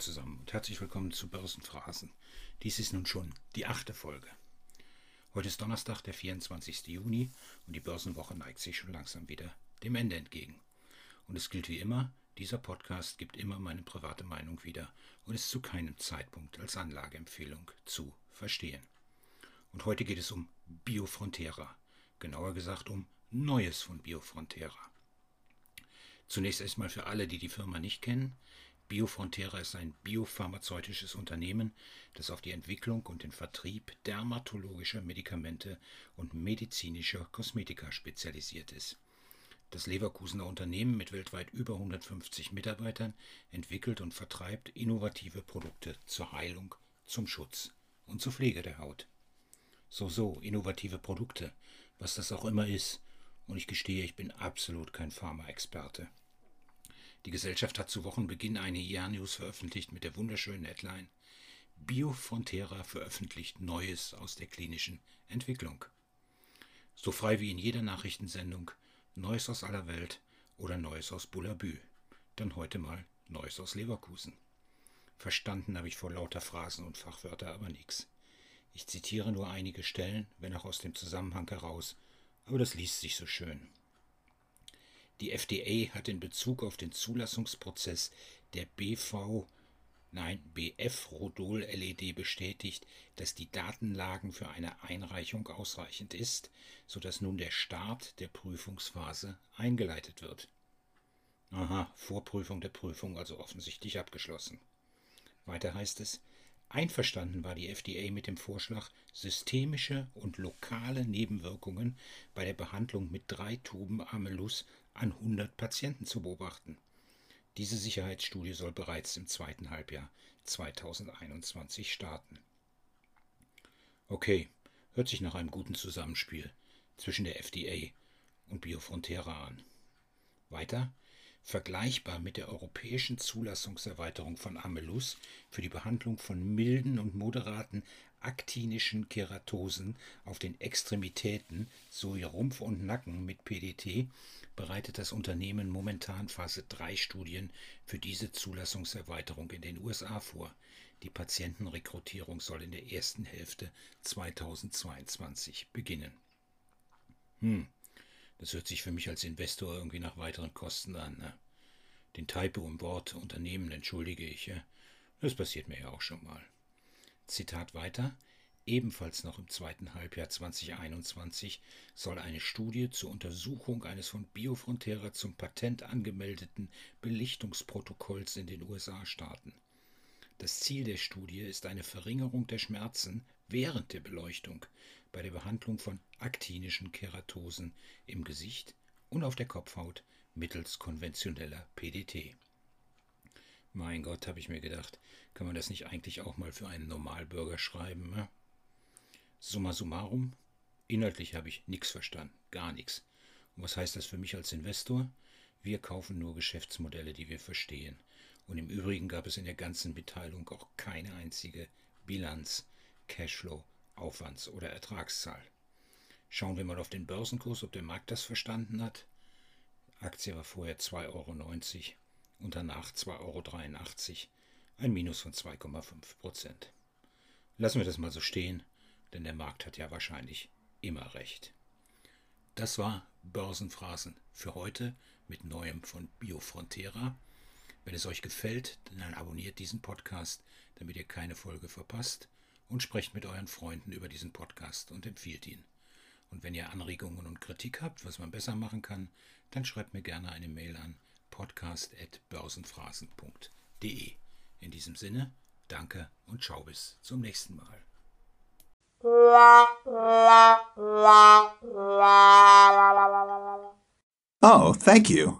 zusammen und herzlich willkommen zu Börsenphrasen. Dies ist nun schon die achte Folge. Heute ist Donnerstag, der 24. Juni und die Börsenwoche neigt sich schon langsam wieder dem Ende entgegen. Und es gilt wie immer, dieser Podcast gibt immer meine private Meinung wieder und ist zu keinem Zeitpunkt als Anlageempfehlung zu verstehen. Und heute geht es um Biofrontera, genauer gesagt um Neues von Biofrontera. Zunächst erstmal für alle, die die Firma nicht kennen. Biofrontera ist ein biopharmazeutisches Unternehmen, das auf die Entwicklung und den Vertrieb dermatologischer Medikamente und medizinischer Kosmetika spezialisiert ist. Das Leverkusener Unternehmen mit weltweit über 150 Mitarbeitern entwickelt und vertreibt innovative Produkte zur Heilung, zum Schutz und zur Pflege der Haut. So, so, innovative Produkte, was das auch immer ist. Und ich gestehe, ich bin absolut kein Pharmaexperte. Die Gesellschaft hat zu Wochenbeginn eine IR-News veröffentlicht mit der wunderschönen Headline Biofrontera veröffentlicht Neues aus der klinischen Entwicklung. So frei wie in jeder Nachrichtensendung Neues aus aller Welt oder Neues aus Bullabü. Dann heute mal Neues aus Leverkusen. Verstanden habe ich vor lauter Phrasen und Fachwörter aber nichts. Ich zitiere nur einige Stellen, wenn auch aus dem Zusammenhang heraus, aber das liest sich so schön. Die FDA hat in Bezug auf den Zulassungsprozess der BV nein, BF-Rodol-LED bestätigt, dass die Datenlagen für eine Einreichung ausreichend ist, sodass nun der Start der Prüfungsphase eingeleitet wird. Aha, Vorprüfung der Prüfung also offensichtlich abgeschlossen. Weiter heißt es, Einverstanden war die FDA mit dem Vorschlag, systemische und lokale Nebenwirkungen bei der Behandlung mit drei Tuben Amelus an 100 Patienten zu beobachten. Diese Sicherheitsstudie soll bereits im zweiten Halbjahr 2021 starten. Okay, hört sich nach einem guten Zusammenspiel zwischen der FDA und Biofrontera an. Weiter, vergleichbar mit der europäischen Zulassungserweiterung von Amelus für die Behandlung von milden und moderaten aktinischen Keratosen auf den Extremitäten sowie Rumpf und Nacken mit PDT bereitet das Unternehmen momentan Phase 3 Studien für diese Zulassungserweiterung in den USA vor. Die Patientenrekrutierung soll in der ersten Hälfte 2022 beginnen. Hm, das hört sich für mich als Investor irgendwie nach weiteren Kosten an. Ne? Den Typo im Wort Unternehmen entschuldige ich. Ja? Das passiert mir ja auch schon mal. Zitat weiter. Ebenfalls noch im zweiten Halbjahr 2021 soll eine Studie zur Untersuchung eines von Biofrontera zum Patent angemeldeten Belichtungsprotokolls in den USA starten. Das Ziel der Studie ist eine Verringerung der Schmerzen während der Beleuchtung bei der Behandlung von aktinischen Keratosen im Gesicht und auf der Kopfhaut mittels konventioneller PDT. Mein Gott, habe ich mir gedacht, kann man das nicht eigentlich auch mal für einen Normalbürger schreiben? Ne? Summa summarum, inhaltlich habe ich nichts verstanden, gar nichts. Und was heißt das für mich als Investor? Wir kaufen nur Geschäftsmodelle, die wir verstehen. Und im Übrigen gab es in der ganzen Beteiligung auch keine einzige Bilanz, Cashflow, Aufwands- oder Ertragszahl. Schauen wir mal auf den Börsenkurs, ob der Markt das verstanden hat. Aktie war vorher 2,90 Euro und danach 2,83 Euro, ein Minus von 2,5 Prozent. Lassen wir das mal so stehen, denn der Markt hat ja wahrscheinlich immer recht. Das war Börsenphrasen für heute mit Neuem von Biofrontera. Wenn es euch gefällt, dann abonniert diesen Podcast, damit ihr keine Folge verpasst und sprecht mit euren Freunden über diesen Podcast und empfiehlt ihn. Und wenn ihr Anregungen und Kritik habt, was man besser machen kann, dann schreibt mir gerne eine Mail an podcast.börsenphrasen.de. In diesem Sinne, danke und ciao bis zum nächsten Mal. Oh, thank you.